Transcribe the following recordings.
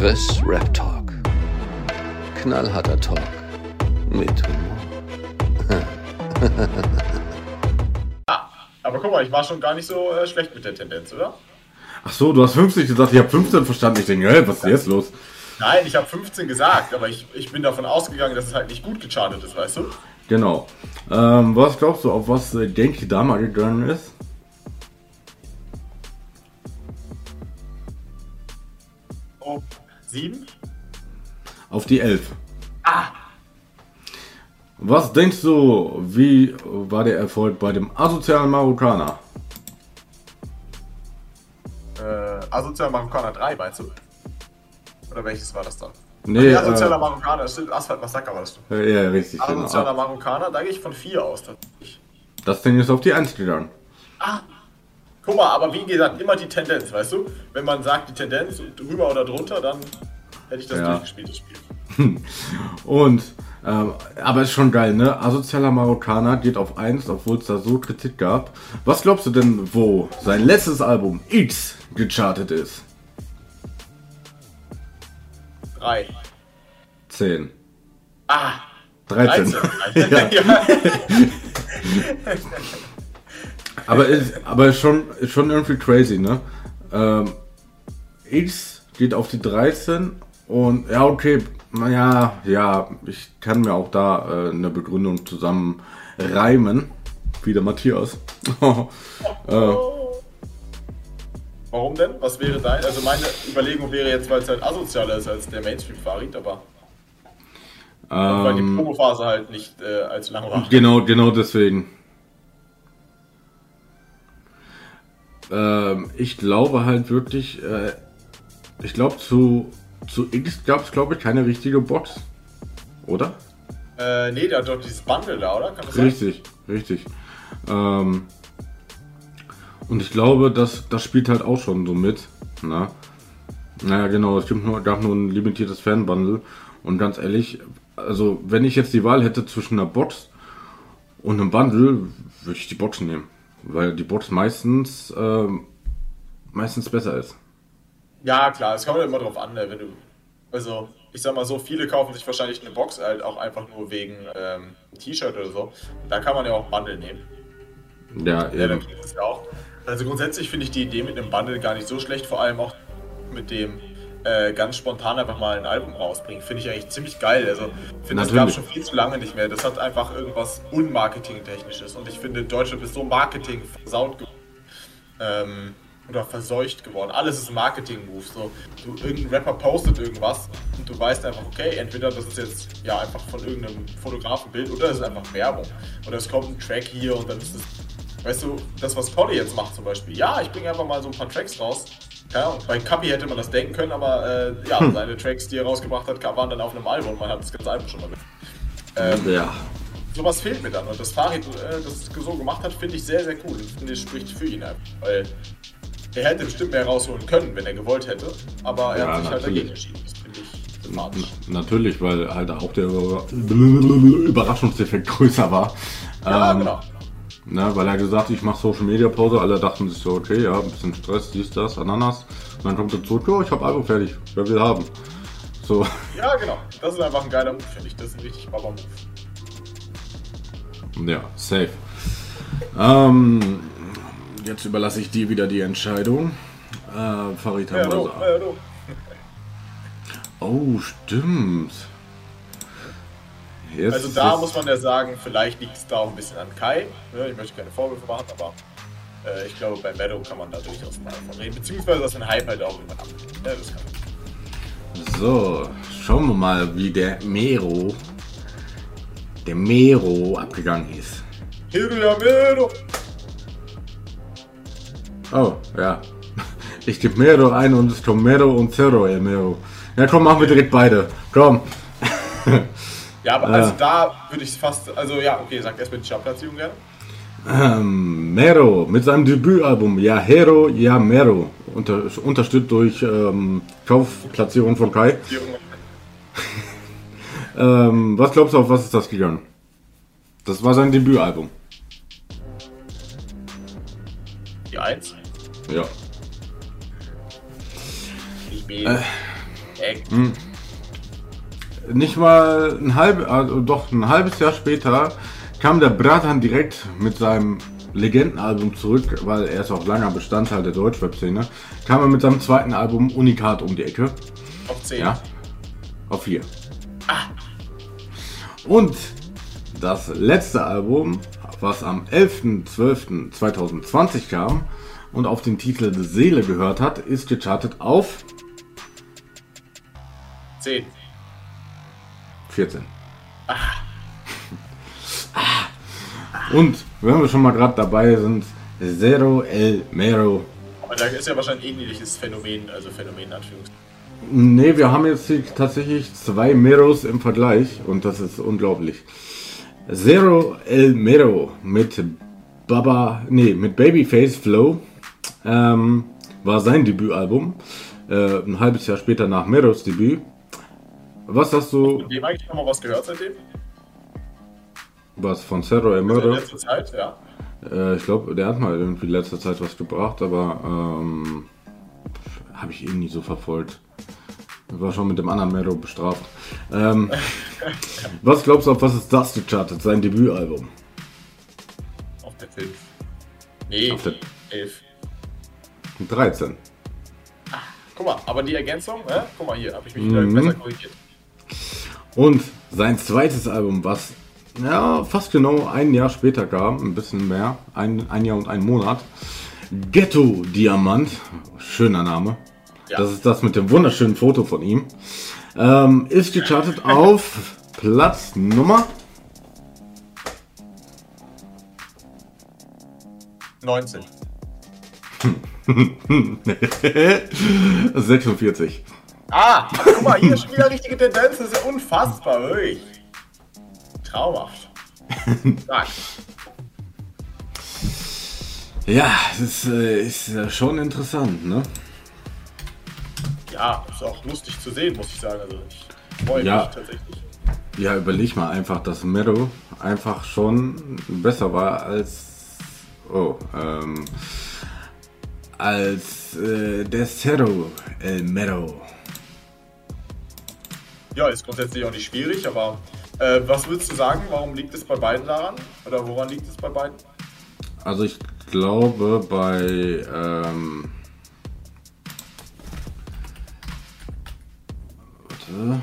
Chris Rap Talk. Knallharter Talk mit Humor. Ah, aber guck mal, ich war schon gar nicht so äh, schlecht mit der Tendenz, oder? Ach so, du hast 50 gesagt, ich habe 15 verstanden. Ich denke, hey, was ist jetzt los? Nein, ich habe 15 gesagt, aber ich, ich bin davon ausgegangen, dass es halt nicht gut gechartet ist, weißt du? Genau. Ähm, was glaubst du, auf was äh, Genki Dama gegangen ist? Sieben? Auf die 11. Was denkst du, wie war der Erfolg bei dem asozialen Marokkaner? Äh, Asozialer Marokkaner 3, meinst du? Oder welches war das dann? Nee, Ach, Asozialer äh, Marokkaner, das stimmt, Asphalt Massaker war das. du. ja, richtig, genau. Asozialer Marokkaner, da gehe ich von 4 aus. tatsächlich. Das Ding ist auf die 1 gegangen. Guck mal, aber wie gesagt, immer die Tendenz, weißt du? Wenn man sagt, die Tendenz drüber oder drunter, dann hätte ich das Ja. durchgespielt, das Spiel. Und, ähm, aber ist schon geil, ne? Asozialer Marokkaner geht auf 1, obwohl es da so Kritik gab. Was glaubst du denn, wo sein letztes Album X gechartet ist? 3. 10. Ah, 13. 13. ja. Aber ist, aber ist schon, schon irgendwie crazy, ne? Ähm, X geht auf die 13 und ja, okay, naja, ja, ich kann mir auch da äh, eine Begründung zusammen reimen. Wie der Matthias. äh, Warum denn? Was wäre dein? Also meine Überlegung wäre jetzt, weil es halt asozialer ist als der Mainstream-Farid, aber und weil die ähm, Promophase halt nicht äh, allzu lang war. Genau, genau deswegen. Ähm, ich glaube halt wirklich, äh, ich glaube zu, zu X gab es glaube ich keine richtige Box. Oder? Äh, nee, hat doch dieses Bundle da, oder? Kann das sein? Richtig, richtig. Ähm, und ich glaube, das, das spielt halt auch schon so mit. Na? Naja, genau, es gibt nur, gab nur ein limitiertes Fanbundle. Und ganz ehrlich, also wenn ich jetzt die Wahl hätte zwischen einer Box und einem Bundle, würde ich die Box nehmen. Weil die Box meistens, ähm, meistens besser ist. Ja, klar, es kommt ja immer drauf an, ne, wenn du. Also, ich sag mal so, viele kaufen sich wahrscheinlich eine Box halt auch einfach nur wegen ähm, T-Shirt oder so. Da kann man ja auch Bundle nehmen. Ja, Ja, dann eben. ja auch. Also grundsätzlich finde ich die Idee mit einem Bundle gar nicht so schlecht, vor allem auch mit dem äh, ganz spontan einfach mal ein Album rausbringen. Finde ich eigentlich ziemlich geil. Also ich finde, das gab schon viel zu lange nicht mehr. Das hat einfach irgendwas unmarketingtechnisches und ich finde, Deutschland ist so Marketing versaut geworden. Ähm, oder verseucht geworden. Alles ist Marketing-Move. So, du, irgendein Rapper postet irgendwas und du weißt einfach, okay, entweder das ist jetzt ja einfach von irgendeinem Fotografenbild oder es ist einfach Werbung. Oder es kommt ein Track hier und dann ist es Weißt du, das, was Polly jetzt macht zum Beispiel. Ja, ich bringe einfach mal so ein paar Tracks raus. Ja, bei Kapi hätte man das denken können, aber äh, ja, seine Tracks, die er rausgebracht hat, waren dann auf einem Album. Man hat das ganze Album schon mal gehört. Ähm, Ja. sowas fehlt mir dann. Und das Farid äh, das so gemacht hat, finde ich sehr, sehr cool. Und es spricht für ihn einfach. Weil er hätte bestimmt mehr rausholen können, wenn er gewollt hätte. Aber er Ja, hat sich halt natürlich. dagegen entschieden. Das finde ich sympathisch. Natürlich, weil halt auch der Überraschungseffekt größer war. Ja, Ähm, genau. Ne, weil er gesagt hat, ich mache Social Media Pause, alle dachten sich so, okay, ja, ein bisschen Stress, dies, das, Ananas. Und dann kommt er zurück, ja, ich habe Album fertig, wer will haben. So, Ja, genau. Das ist einfach ein geiler Move, finde ich. Das ist ein richtig Baba-Move. ja, safe. Ähm, jetzt überlasse ich dir wieder die Entscheidung. Äh, Farid Ja, du, ja, du. Oh, stimmt. Jetzt, Also da muss man ja sagen, vielleicht liegt es da auch ein bisschen an Kai. Ne, Ich möchte keine Vorwürfe machen, aber äh, ich glaube, bei Meadow kann man da durchaus mal von reden. Beziehungsweise, dass ein Hype halt auch immer ab. Ja, das kann man. So, schauen wir mal, wie der Mero, der Mero abgegangen ist. Hiruya Meadow! Oh, ja. Ich gebe Mero ein und es kommt Mero und Zero, ey, Mero. Ja, komm, machen wir direkt beide. Komm. Ja, aber Äh. also da würde ich fast. Also ja, okay, sag erstmal die Chartplatzierung gerne. Ähm, Mero mit seinem Debütalbum Ja Hero, Ja Mero. Unter, unterstützt durch ähm, Kaufplatzierung von Kai. Ähm, was glaubst du, auf was ist das gegangen? Das war sein Debütalbum. Die 1. Ja. Ich bin. Äh. Nicht mal ein halb, also doch ein halbes Jahr später kam der Bratan direkt mit seinem Legendenalbum zurück, weil er ist auch langer Bestandteil der Deutschrap-Szene. Kam er mit seinem zweiten Album Unikat um die Ecke. auf 10. Ja. Auf vier. Und das letzte Album, was am 11.12.2020 kam und auf den Titel Seele gehört hat, ist gechartet auf 10. 14. Und wenn wir schon mal gerade dabei sind, Zero El Mero. Aber da ist ja wahrscheinlich ein ähnliches Phänomen, also Phänomen Anführungszeichen. Ne, wir haben jetzt hier tatsächlich zwei Meros im Vergleich und das ist unglaublich. Zero El Mero mit Baba, nee, mit Babyface Flow ähm, war sein Debütalbum. Äh, ein halbes Jahr später nach Meros Debüt. Was hast du, Dem eigentlich noch mal was gehört seitdem? was von Zero El Also in Mero? letzter Zeit, ja. Äh, ich glaube, der hat mal irgendwie in letzter Zeit was gebracht, aber ähm, habe ich nie so verfolgt. War schon mit dem anderen Mero bestraft. Ähm, was glaubst du, auf was ist das gechartet? Sein Debütalbum? Auf der 5. Nee, Auf der 11. 13. Guck mal, aber die Ergänzung, ne? guck mal hier, habe ich mich wieder Mhm. besser korrigiert. Und sein zweites Album, was ja, fast genau ein Jahr später kam, ein bisschen mehr, ein, ein Jahr und ein Monat. Ghetto Diamant, schöner Name. Ja. Das ist das mit dem wunderschönen Foto von ihm. Ähm, ist gechartet auf Platz Nummer 19. 46. Ah, guck mal, hier schon wieder richtige Tendenz, das ist ja unfassbar, wirklich. Traumhaft. Stark. Ja, das ist, äh, ist äh, schon interessant, ne? Ja, ist auch lustig zu sehen, muss ich sagen. Also ich freue Ja. mich tatsächlich. Ja, überleg mal einfach, dass Mero einfach schon besser war als. Oh, ähm. Als äh, der Cerro El Mero. Ja, ist grundsätzlich auch nicht schwierig, aber äh, was würdest du sagen? Warum liegt es bei beiden daran? Oder woran liegt es bei beiden? Also ich glaube bei. Ähm, warte.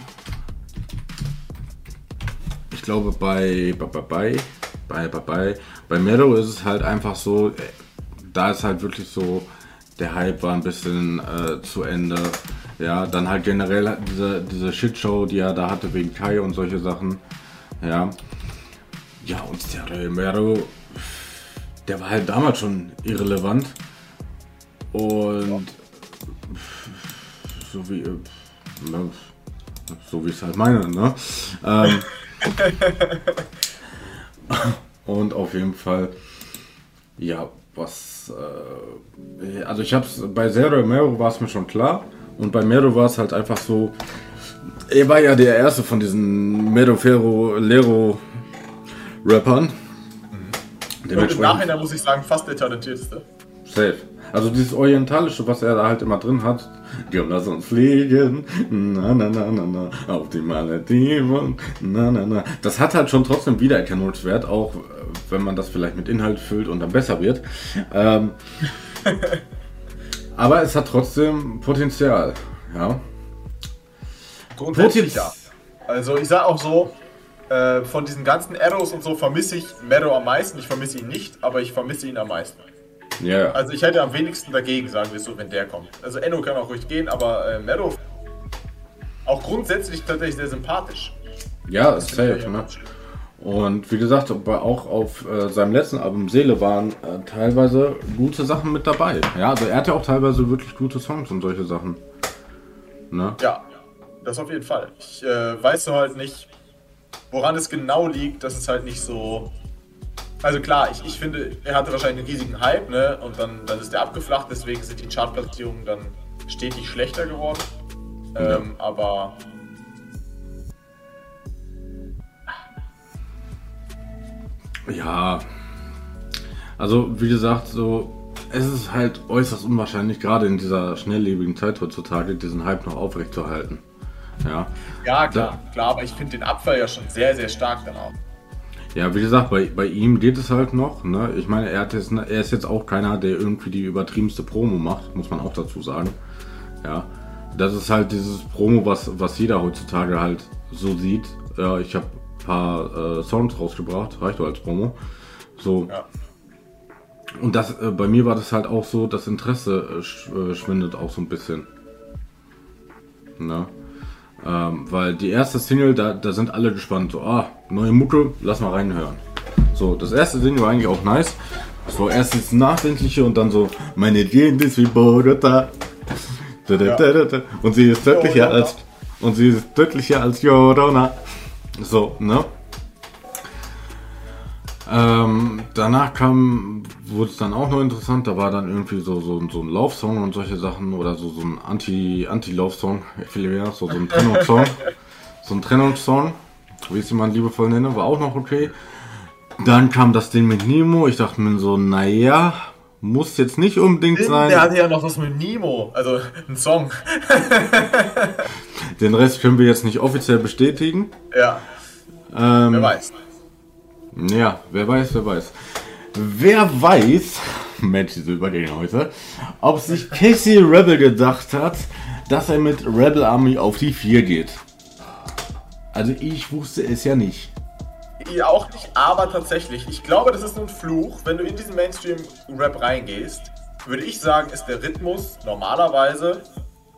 Ich glaube bei bei bei bei bei Mero ist es halt einfach so, äh, da ist halt wirklich so, der Hype war ein bisschen äh, zu Ende. Ja, dann halt generell hat diese, diese Shitshow, die er da hatte wegen Kai und solche Sachen. Ja. Ja, und Stereo Mero, der war halt damals schon irrelevant. Und so wie, so wie ich es halt meine, ne? Ähm, und auf jeden Fall, ja, was, äh, also ich hab's, bei Zero Mero war es mir schon klar. Und bei Mero war es halt einfach so, er war ja der erste von diesen Mero Ferro Lero Rappern. Und im Nachhinein muss ich sagen, fast der talentierteste. Safe. Also dieses Orientalische, was er da halt immer drin hat. Komm, lass uns fliegen. Na, na, na, na, na. Auf die Malediven. Na, na, na. Das hat halt schon trotzdem Wiedererkennungswert, auch äh, wenn man das vielleicht mit Inhalt füllt und dann besser wird. Ähm, aber es hat trotzdem Potenzial. Ja. Grundsätzlich ja. Also ich sag auch so, äh, von diesen ganzen Arrows und so vermisse ich Mero am meisten. Ich vermisse ihn nicht, aber ich vermisse ihn am meisten. Ja. Also ich hätte am wenigsten dagegen, sagen wir so, wenn der kommt. Also Enno kann auch ruhig gehen, aber äh, Mero auch grundsätzlich tatsächlich sehr sympathisch. Ja, ist safe. Ne? Und wie gesagt, auch auf äh, seinem letzten Album Seele waren äh, teilweise gute Sachen mit dabei. Ja, also er hat ja auch teilweise wirklich gute Songs und solche Sachen. Ne? Ja, das auf jeden Fall. Ich äh, weiß nur halt nicht, woran es genau liegt, dass es halt nicht so. Also klar, ich, ich finde, er hatte wahrscheinlich einen riesigen Hype, ne? Und dann, dann ist er abgeflacht, deswegen sind die Chartplatzierungen dann stetig schlechter geworden. Ähm, aber Ja. Also wie gesagt, so es ist halt äußerst unwahrscheinlich, gerade in dieser schnelllebigen Zeit heutzutage, diesen Hype noch aufrechtzuerhalten. Ja, Ja, klar, klar, aber ich finde den Abfall ja schon sehr, sehr stark dann auch. ja wie gesagt, bei, bei ihm geht es halt noch. Ne? Ich meine, er, hat jetzt, er ist jetzt auch keiner, der irgendwie die übertriebenste Promo macht, muss man auch dazu sagen. Ja, das ist halt dieses Promo, was, was jeder heutzutage halt so sieht. Ja, ich habe paar äh, Songs rausgebracht, reicht doch als Promo. So, Ja. Und das, äh, bei mir war das halt auch so, das Interesse äh, sch, äh, schwindet auch so ein bisschen. Ne? Ähm, weil die erste Single, da, da sind alle gespannt. So, ah, neue Mucke, lass mal reinhören. So, das erste Single war eigentlich auch nice. So, erst das Nachdenkliche und dann so, meine Ideen ist wie Bogota. Und sie ist deutlicher als, und sie ist deutlicher als Llorona. So, ne? Ähm, danach kam, wurde es dann auch noch interessant, da war dann irgendwie so, so, so ein Laufsong und solche Sachen oder so, so ein Anti, Anti-Laufsong, viel mehr, so, so ein Trennungssong. so ein Trennungssong, wie ich es immer liebevoll nenne, war auch noch okay. Dann kam das Ding mit Nemo, ich dachte mir so, naja, muss jetzt nicht unbedingt sein. Der hatte ja noch das mit Nemo, also ein Song. Den Rest können wir jetzt nicht offiziell bestätigen. Ja, Ähm, wer weiß. Ja, wer weiß, wer weiß. Wer weiß, Mensch, diese Übergänge heute, ob sich Casey Rebel gedacht hat, dass er mit Rebel Army auf die 4 geht. Also ich wusste es ja nicht. Ihr auch nicht, aber tatsächlich, ich glaube, das ist ein Fluch. Wenn du in diesen Mainstream-Rap reingehst, würde ich sagen, ist der Rhythmus normalerweise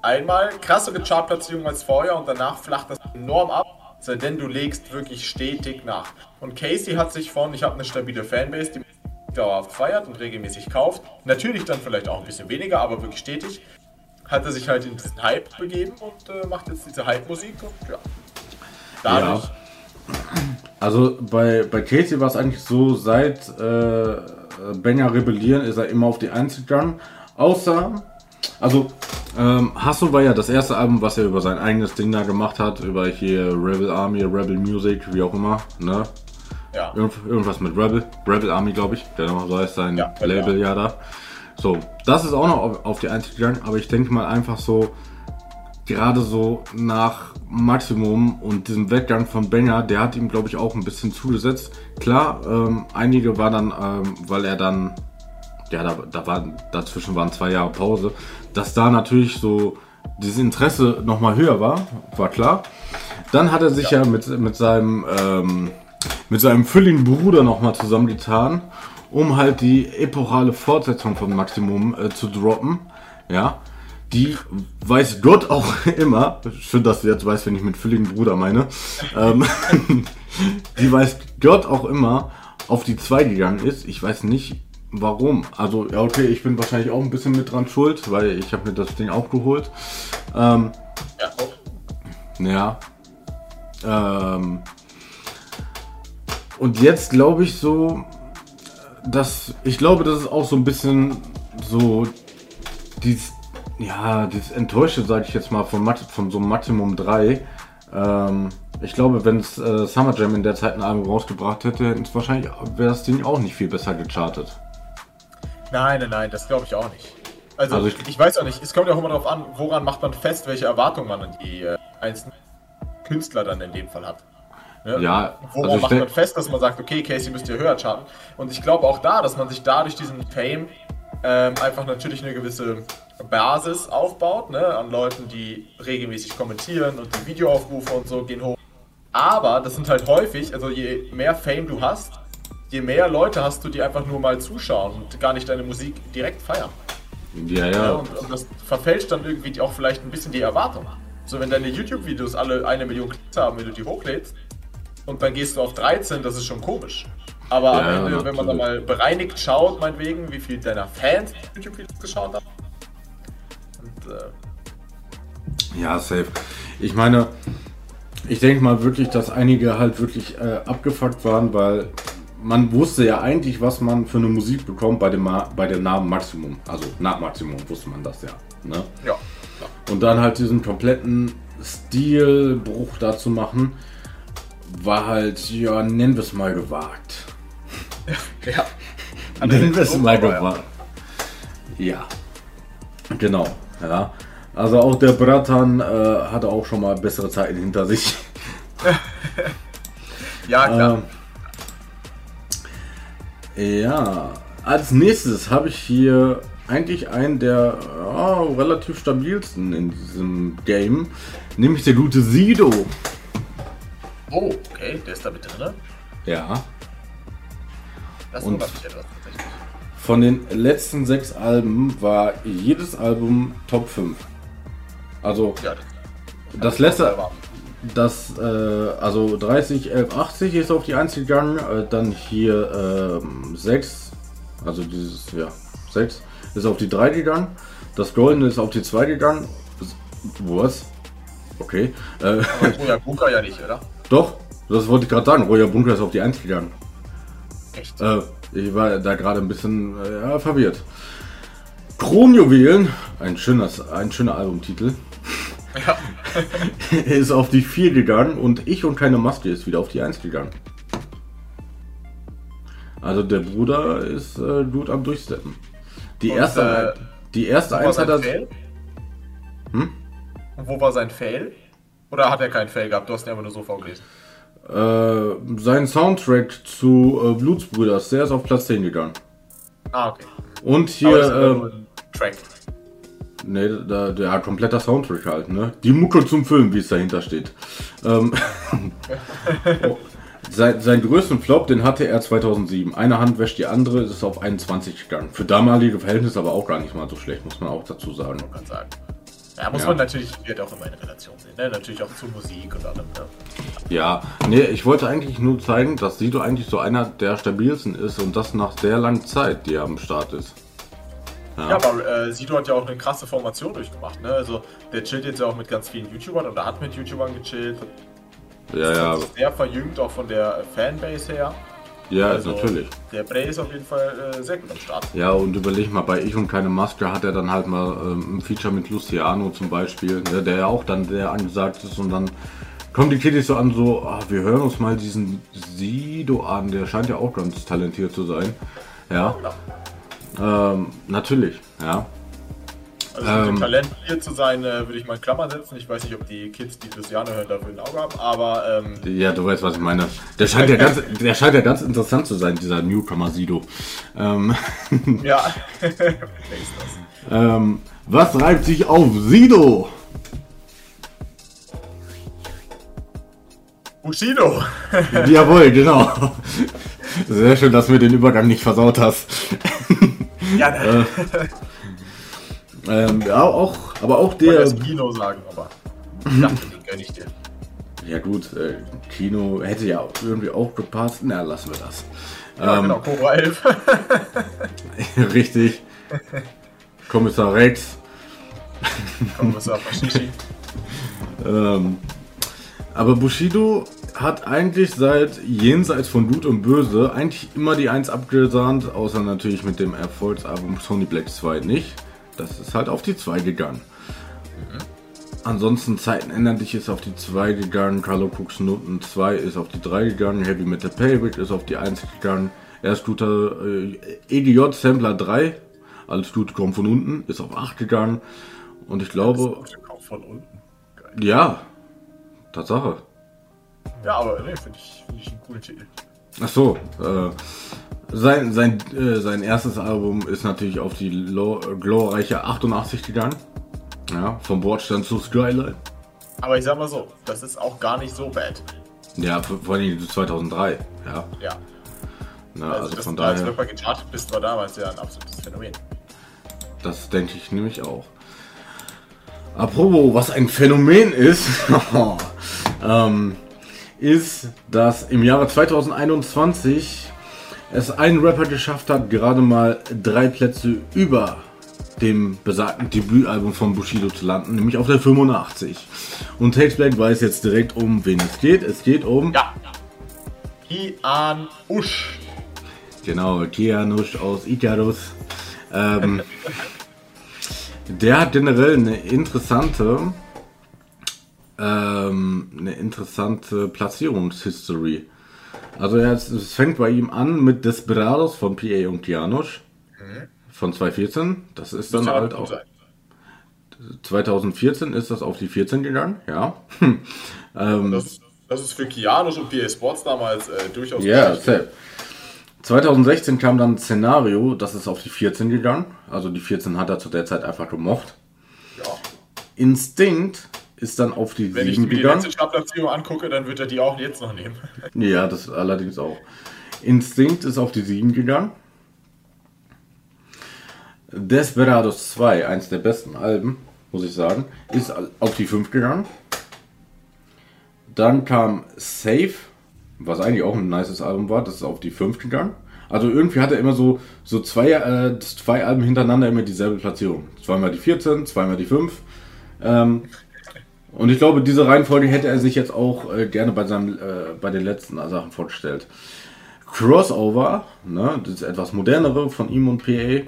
einmal krassere Chartplatzierung als vorher und danach flacht das enorm ab. Sei denn, du legst wirklich stetig nach. Und Casey hat sich von, ich habe eine stabile Fanbase, die dauerhaft feiert und regelmäßig kauft, natürlich dann vielleicht auch ein bisschen weniger, aber wirklich stetig, hat er sich halt in diesen Hype begeben und äh, macht jetzt diese Hype-Musik und ja. Dadurch, Also bei, bei Casey war es eigentlich so, seit äh, Benja rebellieren ist er immer auf die 1 gegangen. Außer, also ähm, Hasso war ja das erste Album, was er über sein eigenes Ding da gemacht hat, über hier Rebel Army, Rebel Music, wie auch immer, ne? ja. Irgend, irgendwas mit Rebel, Rebel Army, glaube ich. Genau, so heißt sein Ja, Label ja da. So, das ist auch noch auf, auf die 1 gegangen, aber ich denke mal einfach so, gerade so nach Maximum und diesem Weggang von Benja, der hat ihm, glaube ich, auch ein bisschen zugesetzt. Klar, ähm, einige war dann, ähm, weil er dann, ja, da, da war, dazwischen waren zwei Jahre Pause, dass da natürlich so dieses Interesse nochmal höher war, war klar. Dann hat er sich ja, mit, mit seinem, ähm, mit seinem fülligen Bruder nochmal zusammengetan, um halt die epochale Fortsetzung von Maximum äh, zu droppen. Ja, die weiß Gott auch immer, schön, dass du jetzt weißt, wenn ich mit fülligen Bruder meine, ähm, die weiß Gott auch immer auf die 2 gegangen ist. Ich weiß nicht warum. Also, ja, okay, ich bin wahrscheinlich auch ein bisschen mit dran schuld, weil ich habe mir das Ding auch geholt. Ähm, ja. Oh. ja. Ähm, und jetzt glaube ich so, dass ich glaube, das ist auch so ein bisschen so dieses, ja, dieses Enttäuschte, sage ich jetzt mal, von, Mat von so einem Maximum 3. Ähm, ich glaube, wenn es äh, Summer Jam in der Zeit ein Album rausgebracht hätte, wäre das Ding auch nicht viel besser gechartet. Nein, nein, nein, das glaube ich auch nicht. Also, Also ich, ich- weiß auch nicht, es kommt ja auch immer darauf an, woran macht man fest, welche Erwartungen man an die äh, einzelnen Künstler dann in dem Fall hat. Ne? Ja, Woran also macht man fest, dass man sagt, okay, Casey müsst ihr höher charten. Und ich glaube auch da, dass man sich dadurch diesen Fame ähm, einfach natürlich eine gewisse Basis aufbaut, ne? an Leuten, die regelmäßig kommentieren und die Videoaufrufe und so gehen hoch. Aber das sind halt häufig, also je mehr Fame du hast, je mehr Leute hast du, die einfach nur mal zuschauen und gar nicht deine Musik direkt feiern. Ja, Ja, ja. und, und das verfälscht dann irgendwie auch vielleicht ein bisschen die Erwartung. So, wenn deine YouTube-Videos alle eine Million Klicks haben, wenn du die hochlädst, und dann gehst du auf 13, das ist schon komisch. Aber Ja, am Ende, wenn man da mal bereinigt schaut, meinetwegen, wie viel deiner Fans YouTube-Videos geschaut haben. Und, äh, Ja, safe. Ich meine, ich denke mal wirklich, dass einige halt wirklich äh, abgefuckt waren, weil man wusste ja eigentlich, was man für eine Musik bekommt bei dem, Ma bei dem Namen Maximum. Also nach Maximum wusste man das ja. Ne? ja. Und dann halt diesen kompletten Stilbruch da zu machen, war halt, ja, nennen wir es mal gewagt. Ja. Nennen wir es mal ja. gewagt. Ja. Genau, ja. Also auch der Bratan äh, hatte auch schon mal bessere Zeiten hinter sich. Ja, klar. Ähm, ja, als nächstes habe ich hier eigentlich einen der ja, relativ stabilsten in diesem Game, nämlich der gute Sido. oh, okay, der ist da mit drin. Ja. Das Und- etwas tatsächlich. Von den letzten sechs Alben war jedes Album Top 5. Also Ja, das letzte, das, äh, also 30, 11, 80 ist auf die 1 gegangen, äh, dann hier ähm, 6, also dieses, ja, 6 ist auf die 3 gegangen, das Goldene ist auf die 2 gegangen, was? Okay, äh, Aber Bunker ja nicht, oder? doch, das wollte ich gerade sagen, Royer Bunker ist auf die 1 gegangen. Echt? Äh, ich war da gerade ein bisschen äh, verwirrt. Kronjuwelen, ein, schönes, ein schöner Albumtitel, Ja. ist auf die 4 gegangen und Ich und keine Maske ist wieder auf die 1 gegangen. Also der Bruder ist äh, gut am Durchsteppen. Die Und, erste, äh, die erste Wo war 1 hat er. Fail? Hm? Und wo war sein Fail? Oder hat er keinen Fail gehabt? Du hast ihn einfach nur so vorgelesen. Äh, sein Soundtrack zu äh, Blutsbrüders, der ist auf Platz 10 gegangen. Ah, okay. Und Aber das ist hier, aber äh, nur ein Track. Ne, da, der hat kompletter Soundtrack halt, ne? Die Mucke zum Film, wie es dahinter steht. Ähm, oh, sein, seinen größten Flop, den hatte er 2007. Eine Hand wäscht die andere, ist auf 21 gegangen. Für damalige Verhältnisse aber auch gar nicht mal so schlecht, muss man auch dazu sagen. kann sagen. Ja, muss Ja. man natürlich, wird auch immer in Relation sehen. Ne? Natürlich auch zu Musik und allem. Ne? Ja, nee, ich wollte eigentlich nur zeigen, dass Sido eigentlich so einer der stabilsten ist und das nach sehr langer Zeit, die er am Start ist. Ja, aber äh, Sido hat ja auch eine krasse Formation durchgemacht. Ne? Also der chillt jetzt ja auch mit ganz vielen YouTubern oder hat mit YouTubern gechillt. Ja, ja, sich sehr verjüngt, auch von der Fanbase her. ja, Also, natürlich. Der Bray ist auf jeden Fall äh, sehr gut am Start. Ja, und überleg mal, bei Ich und keine Maske hat er dann halt mal ähm, ein Feature mit Luciano zum Beispiel, ne, der ja auch dann sehr angesagt ist und dann kommen die Kiddies so an, so, ah, wir hören uns mal diesen Sido an, der scheint ja auch ganz talentiert zu sein. Ja, ähm, natürlich, ja. Also mit dem Ähm. Talent hier zu sein, äh, würde ich mal in Klammer setzen. Ich weiß nicht, ob die Kids, die Luciano hören, dafür ein Auge haben, aber ähm, Ja, du weißt, was ich meine. Der scheint ja ganz, der scheint ja ganz interessant zu sein, dieser Newcomer Sido. Ähm, ja. Wer ist das? ähm, was reibt sich auf Sido? Bushido! Jawohl, genau. Sehr schön, dass du mir den Übergang nicht versaut hast. Ja, ne. Ähm, ja, auch, aber auch Ich der. erst Kino sagen, aber ich dachte, den gönn ich dir. Ja gut, äh, Kino hätte ja irgendwie auch gepasst. Na, lassen wir das. Ja, Ähm, genau, Cobra 11. Richtig. Kommissar Rex. Kommissar Fashishi. Ähm, aber Bushido hat eigentlich seit jenseits von Gut und Böse eigentlich immer die Eins abgesahnt, außer natürlich mit dem Erfolgsalbum Sony Black 2 nicht. Das ist halt auf die 2 gegangen. Ansonsten Zeiten ändern dich ist auf die 2 gegangen, Carlo Cooks Noten 2 ist auf die 3 gegangen, Heavy Metal Payback ist auf die 1 gegangen, erst guter äh, EDJ Sampler 3, alles gut kommt von unten, ist auf 8 gegangen und ich glaube, ja, Tatsache. Ja, aber ne, finde ich, find ich einen coolen Titel. Ach so, äh, sein, sein, äh, sein erstes Album ist natürlich auf die lo- glorreiche 88 gegangen. Ja, vom Bordstand zu Skyline. Aber ich sag mal so, das ist auch gar nicht so bad. Ja, vor allem 2003. Ja, Ja. ne, Also, also dass von als daher, Rapper gechartet bist, war damals ja ein absolutes Phänomen. das denke ich nämlich auch. Apropos, was ein Phänomen ist, ähm, ist, dass im Jahre 2021 es ein Rapper geschafft hat, gerade mal drei Plätze über dem besagten Debütalbum von Bushido zu landen, nämlich auf der 85. Und Takes Black weiß jetzt direkt um, wen es geht. Es geht um, Ja. Kian Usch. genau, Kianush aus Icarus. Ähm, der hat generell eine interessante, ähm, eine interessante Platzierungshistory. Also ist- es fängt bei ihm an mit Desperados von PA und Kianush. von 2014. Das ist dann halt auch. sein. 2014 ist das auf die 14 gegangen, ja. ähm, Das, das ist für Kianos und PA Sports damals äh, durchaus Ja, safe. 2016 kam dann ein Szenario, das ist auf die 14 gegangen. Also die 14 hat er zu der Zeit einfach gemocht. Ja. Instinct ist dann auf die Wenn ich 7 mir die gegangen. letzte Startplatzierung angucke, dann wird er die auch jetzt noch nehmen. Ja, das allerdings auch. Instinct ist auf die 7 gegangen. Desperados 2, eins der besten Alben, muss ich sagen, ist auf die 5 gegangen. Dann kam Safe, was eigentlich auch ein nices Album war, das ist auf die 5 gegangen. Also irgendwie hat er immer so, so zwei, äh, zwei Alben hintereinander immer dieselbe Platzierung. Zweimal die 14, zweimal die 5. Ähm, und ich glaube, diese Reihenfolge hätte er sich jetzt auch äh, gerne bei, seinem, äh, bei den letzten Sachen vorgestellt. Crossover, ne, das ist etwas modernere von ihm und PA,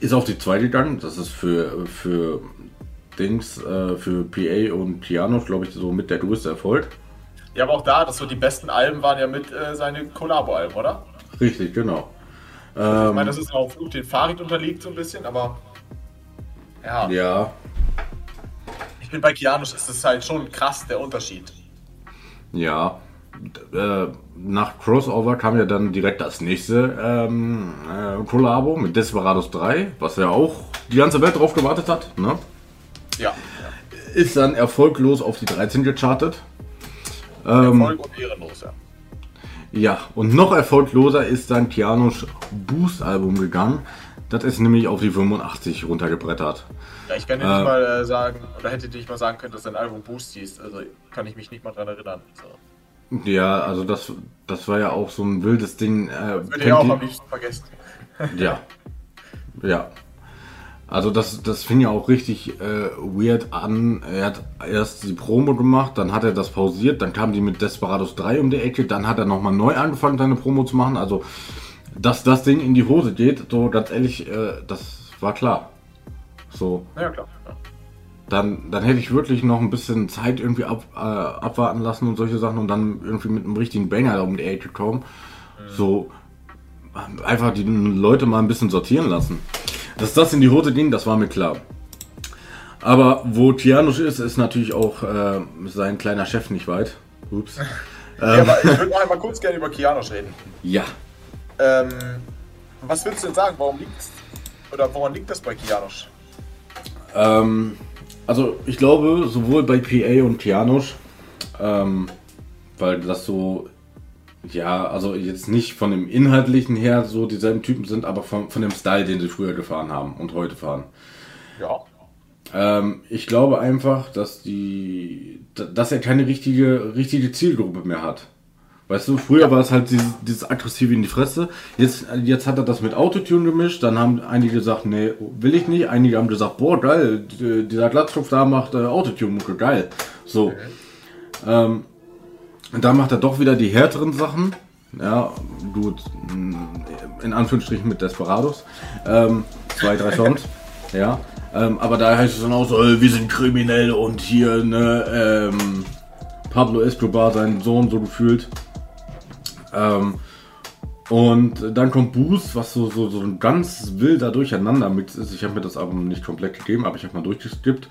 ist auf die 2 gegangen. Das ist für, für Dings, äh, für PA und Piano, glaube ich, so mit der größte Erfolg. Ja, aber auch da, das so die besten Alben waren ja mit äh, seine Collabo-Alben, oder? Richtig, genau. ich meine, das ist auch Flug, den Farid unterliegt so ein bisschen, aber ja, Ja, ich bin bei Kianos, ist das halt schon krass der Unterschied. ja. Äh, nach Crossover kam ja dann direkt das nächste ähm, äh, Kollabo mit Desperados 3, was ja auch die ganze Welt drauf gewartet hat. Ne? Ja, Ist dann erfolglos auf die 13 gechartet. Erfolg und ehrenlos, ja. Ja, und noch erfolgloser ist dann Kianos Boost-Album gegangen. Das ist nämlich auf die 85 runtergebrettert. Ja, ich kann dir nicht mal äh, sagen, oder hätte dir nicht mal sagen können, dass dein Album Boost hieß. Also kann ich mich nicht mal dran erinnern. So. Ja, also das, das war ja auch so ein wildes Ding. Äh, Würde ich auch am liebsten vergessen. Ja. Ja. Also das, das fing ja auch richtig äh, weird an. Er hat erst die Promo gemacht, dann hat er das pausiert, dann kam die mit Desperados 3 um die Ecke, dann hat er nochmal neu angefangen, seine Promo zu machen. Also, dass das Ding in die Hose geht, so ganz ehrlich, äh, das war klar. So, Ja, klar. Ja. dann, dann hätte ich wirklich noch ein bisschen Zeit irgendwie ab, äh, abwarten lassen und solche Sachen und dann irgendwie mit einem richtigen Banger da um die Ecke kommen. So äh, einfach die Leute mal ein bisschen sortieren lassen. Dass das in die Hose ging, das war mir klar. Aber wo Tianusz ist, ist natürlich auch äh, sein kleiner Chef nicht weit. Ups. Ja, aber ich würde noch einmal kurz gerne über Kianos reden. Ja. Ähm, was würdest du denn sagen? Warum liegt's? Oder woran liegt das bei Kianos? Ähm, also ich glaube, sowohl bei PA und Tianusz, ähm, weil das so, ja, also jetzt nicht von dem Inhaltlichen her so dieselben Typen sind, aber von, von dem Style, den sie früher gefahren haben und heute fahren. Ja. Ähm, ich glaube einfach, dass die, dass er keine richtige, richtige Zielgruppe mehr hat. Weißt du, früher war es halt dieses, dieses aggressive in die Fresse. Jetzt, jetzt hat er das mit Autotune gemischt. Dann haben einige gesagt, nee, will ich nicht. Einige haben gesagt, boah, geil, dieser Glatzkopf da macht äh, Autotune-Mucke, geil. So. Ähm, und da macht er doch wieder die härteren Sachen. Ja, gut, mh, in Anführungsstrichen mit Desperados. Ähm, zwei, drei Songs. ja. Ähm, aber da heißt es dann auch so, äh, wir sind kriminell und hier, ne, ähm, Pablo Escobar, sein Sohn, so gefühlt. Ähm, und dann kommt Boost, was so, so, so ein ganz wilder Durcheinander-Mix ist. Ich habe mir das Album nicht komplett gegeben, aber ich habe mal durchgeskippt.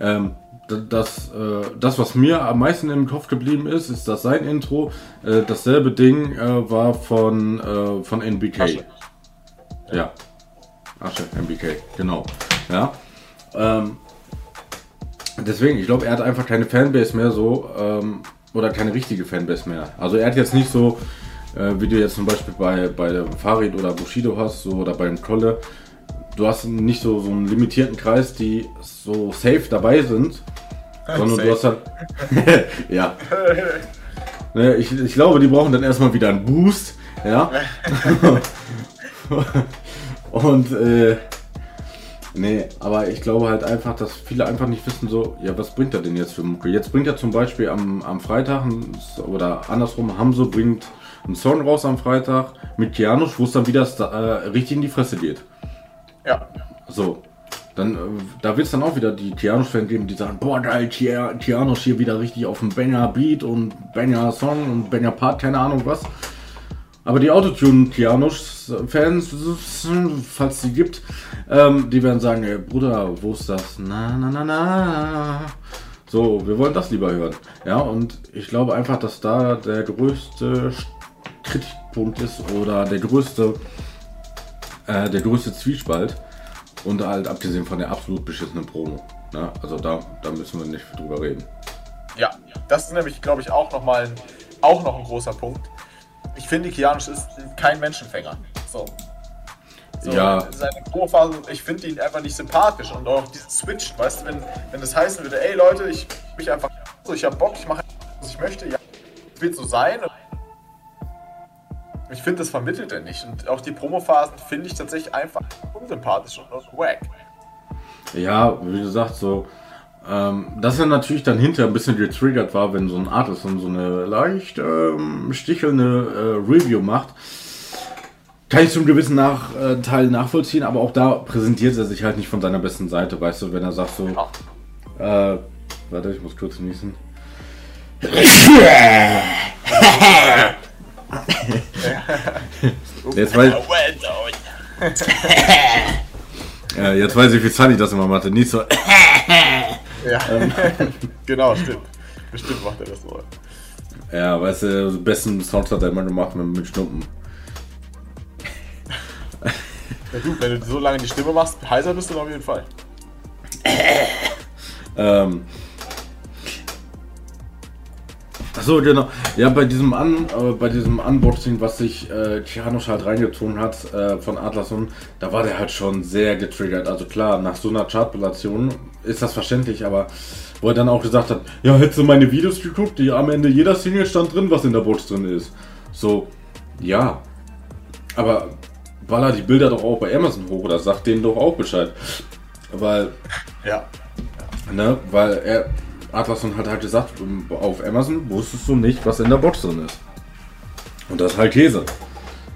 Ähm, das, äh, das, was mir am meisten im Kopf geblieben ist, ist, dass sein Intro äh, dasselbe Ding äh, war von, äh, von NBK. Asche. Ja. Asche, NBK, genau. Ja. Ähm, deswegen, ich glaube, er hat einfach keine Fanbase mehr so, ähm, oder keine richtige Fanbase mehr. Also er hat jetzt nicht so, äh, wie du jetzt zum Beispiel bei, bei Farid oder Bushido hast, so, oder beim Kolle. Du hast nicht so, so einen limitierten Kreis, die so safe dabei sind, sondern du hast Safe. halt. ja. Ne, ich, ich glaube, die brauchen dann erstmal wieder einen Boost. Ja. Und äh, nee, aber ich glaube halt einfach, dass viele einfach nicht wissen so, ja, was bringt er denn jetzt für Mucke? Jetzt bringt er zum Beispiel am, am Freitag ein, oder andersrum, Hamso bringt einen Song raus am Freitag mit Kianusz, wo es dann wieder äh, richtig in die Fresse geht. Ja. So. Dann, äh, da wird es dann auch wieder die Tianos-Fans geben, die sagen, boah geil, Tia- Tianos hier wieder richtig auf dem Banger-Beat und Banger-Song und Banger-Part, keine Ahnung was. Aber die Autotune-Kianos-Fans, falls die gibt, ähm, die werden sagen, ey, Bruder, wo ist das? Na, na, na, na. So, wir wollen das lieber hören. Ja, und ich glaube einfach, dass da der größte Kritikpunkt ist oder der größte, äh, der größte Zwiespalt. Und halt abgesehen von der absolut beschissenen Promo. Ne? Also da, da müssen wir nicht drüber reden. Ja, das ist nämlich, glaube ich, auch nochmal ein, auch noch ein großer Punkt. Ich finde, Kianisch ist kein Menschenfänger. So. so Ja. Seine Promophase, ich finde ihn einfach nicht sympathisch. Und auch diesen Switch, weißt du, wenn, wenn das heißen würde, ey Leute, ich mich einfach so, ich hab Bock, ich mache was ich möchte, ja, wird so sein. Ich finde, das vermittelt er nicht. Und auch die Promophasen finde ich tatsächlich einfach unsympathisch und, und wack. Ja, wie gesagt, so, ähm, dass er natürlich dann hinterher ein bisschen getriggert war, wenn so ein Artist so eine leicht ähm, stichelnde äh, Review macht. Kann ich zum gewissen nach, äh, Teil nachvollziehen, aber auch da präsentiert er sich halt nicht von seiner besten Seite, weißt du, wenn er sagt so, äh, warte, ich muss kurz niesen. Jetzt weiß, jetzt weiß ich, wie Sunny das immer machte. Nicht so, Ja, genau, stimmt. Bestimmt macht er das so. Ja, weißt du, die besten Sounds hat er immer gemacht mit, mit Stumpen. Ja, du, wenn du so lange die Stimme machst, heiser bist du auf jeden Fall. Ähm. Achso, genau. Ja, bei diesem, An, äh, bei diesem Unboxing, was sich äh, Kianosch halt reingezogen hat äh, von Atlason, da war der halt schon sehr getriggert. Also klar, nach so einer Chartpellation ist das verständlich, aber wo er dann auch gesagt hat, ja, hättest du meine Videos geguckt, die am Ende jeder Single stand drin, was in der Box drin ist. So, ja. Aber baller die Bilder doch auch bei Amazon hoch oder sagt denen doch auch Bescheid. Weil Ja. Ne, weil er, Atlason hat halt gesagt, auf Amazon wusstest du nicht, was in der Box drin ist. Und das ist halt Käse.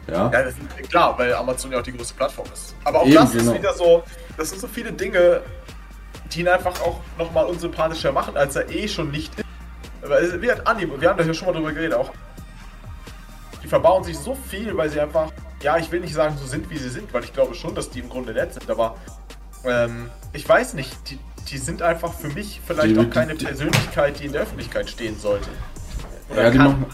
Ja. Ja, das ist klar, weil Amazon ja auch die größte Plattform ist. Aber auch Eben, das genau. ist wieder so, das sind so viele Dinge, die ihn einfach auch nochmal unsympathischer machen, als er eh schon nicht ist. Weil, wie hat Anni, wir haben da ja schon mal drüber geredet, auch. Die verbauen sich so viel, weil sie einfach, ja, ich will nicht sagen, so sind, wie sie sind, weil ich glaube schon, dass die im Grunde nett sind, aber ähm, ich weiß nicht, die, die sind einfach für mich vielleicht Die- auch keine die- Persönlichkeit, die in der Öffentlichkeit stehen sollte. Oder ja, die kann. machen,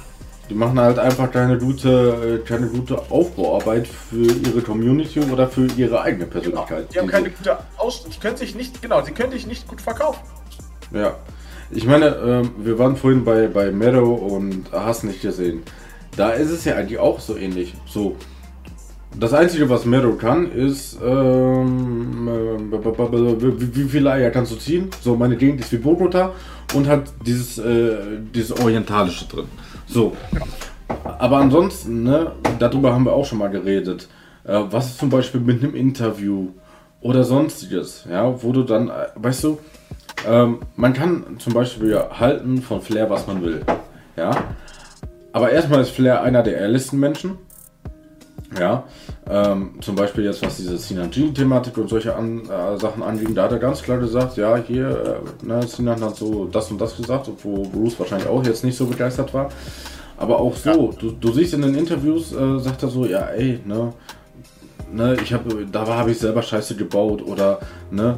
die machen halt einfach keine gute, keine gute Aufbauarbeit für ihre Community oder für ihre eigene Genau. Persönlichkeit. Die haben keine sie- gute Ausstellung. Die können sich nicht, genau, die können sich nicht gut verkaufen. Ja. Ich meine, ähm, wir waren vorhin bei, bei Meadow und hast nicht gesehen. Da ist es ja eigentlich auch so ähnlich. So. Das Einzige, was Meadow kann, ist, ähm, äh, wie viele Eier kannst du ziehen? So, meine Gegend ist wie Bogota und hat dieses, äh, dieses Orientalische drin. So. Aber ansonsten, ne, darüber haben wir auch schon mal geredet. Äh, was ist zum Beispiel mit einem Interview oder sonstiges, ja, wo du dann, äh, weißt du, ähm, man kann zum Beispiel halten von Flair, was man will. Ja. Aber erstmal ist Flair einer der ehrlichsten Menschen. Ja. Ähm, zum Beispiel jetzt, was diese Sinan-Thematik und solche an, äh, Sachen anging, da hat er ganz klar gesagt, ja, hier, äh, ne, Sinan hat so das und das gesagt, wo Bruce wahrscheinlich auch jetzt nicht so begeistert war. Aber auch so, du, du siehst in den Interviews, äh, sagt er so, ja, ey, ne, ne, ich habe, da habe ich selber Scheiße gebaut oder, ne,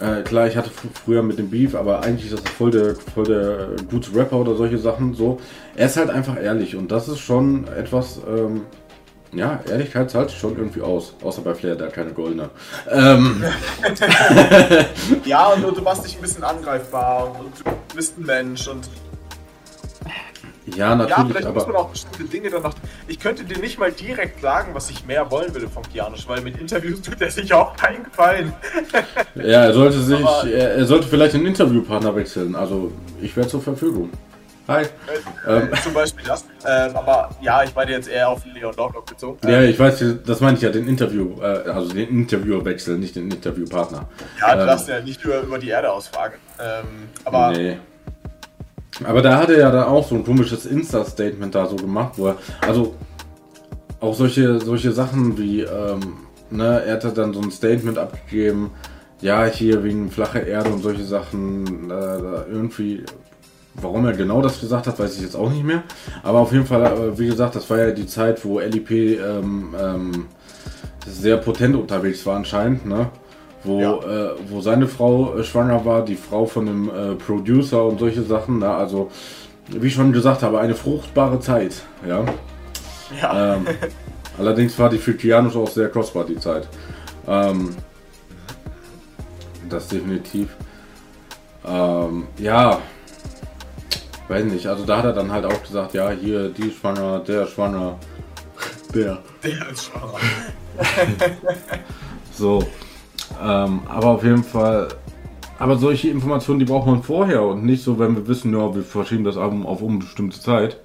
äh, klar, ich hatte fr- früher mit dem Beef, aber eigentlich ist das voll der, voll der gute Rapper oder solche Sachen, so. Er ist halt einfach ehrlich und das ist schon etwas, ähm, ja, Ehrlichkeit zahlt sich schon irgendwie aus. Außer bei Flair, der hat keine goldene. Ähm, Ja, und, du- du machst dich ein bisschen angreifbar und, und du bist ein Mensch und ja, ja, natürlich, vielleicht muss man aber auch bestimmte Dinge dann noch. Ich könnte dir nicht mal direkt sagen, was ich mehr wollen würde von Kianisch, weil mit Interviews tut er sich auch keinen Gefallen. ja, er sollte sich, Aber- er, er sollte vielleicht einen Interviewpartner wechseln. Also, ich wäre zur Verfügung. Hi. Ähm. Zum Beispiel das. Ähm, aber ja, ich meine jetzt eher auf Leon Lovelock bezogen. Ja, ich weiß, das meine ich ja, den Interview, äh, also den Interviewer wechseln, nicht den Interviewpartner. Ja, du Ähm, darfst ja nicht über, über die Erde ausfragen. Ähm, aber Nee. Aber da hat er ja dann auch so ein komisches Insta-Statement da so gemacht, wo er, also auch solche, solche Sachen wie, ähm, ne, er hat dann so ein Statement abgegeben, ja, hier wegen flache Erde und solche Sachen, äh, irgendwie, warum er genau das gesagt hat, weiß ich jetzt auch nicht mehr. Aber auf jeden Fall, äh, wie gesagt, das war ja die Zeit, wo LIP ähm, ähm, sehr potent unterwegs war anscheinend, ne? Wo, Ja. äh, wo seine Frau äh, schwanger war, die Frau von dem äh, Producer und solche Sachen. Ne? Also, wie ich schon gesagt habe, eine fruchtbare Zeit. Ja. Ja. Ähm, allerdings war die für Kianos auch sehr kostbar, die Zeit. Ähm, das definitiv. Ähm, ja, weiß nicht. Also da hat er dann halt auch gesagt, ja, hier, die schwanger, der schwanger, der. Der ist schwanger. So. Ähm, aber auf jeden Fall. Aber solche Informationen, die braucht man vorher und nicht so, wenn wir wissen, ja, wir verschieben das Album auf unbestimmte Zeit.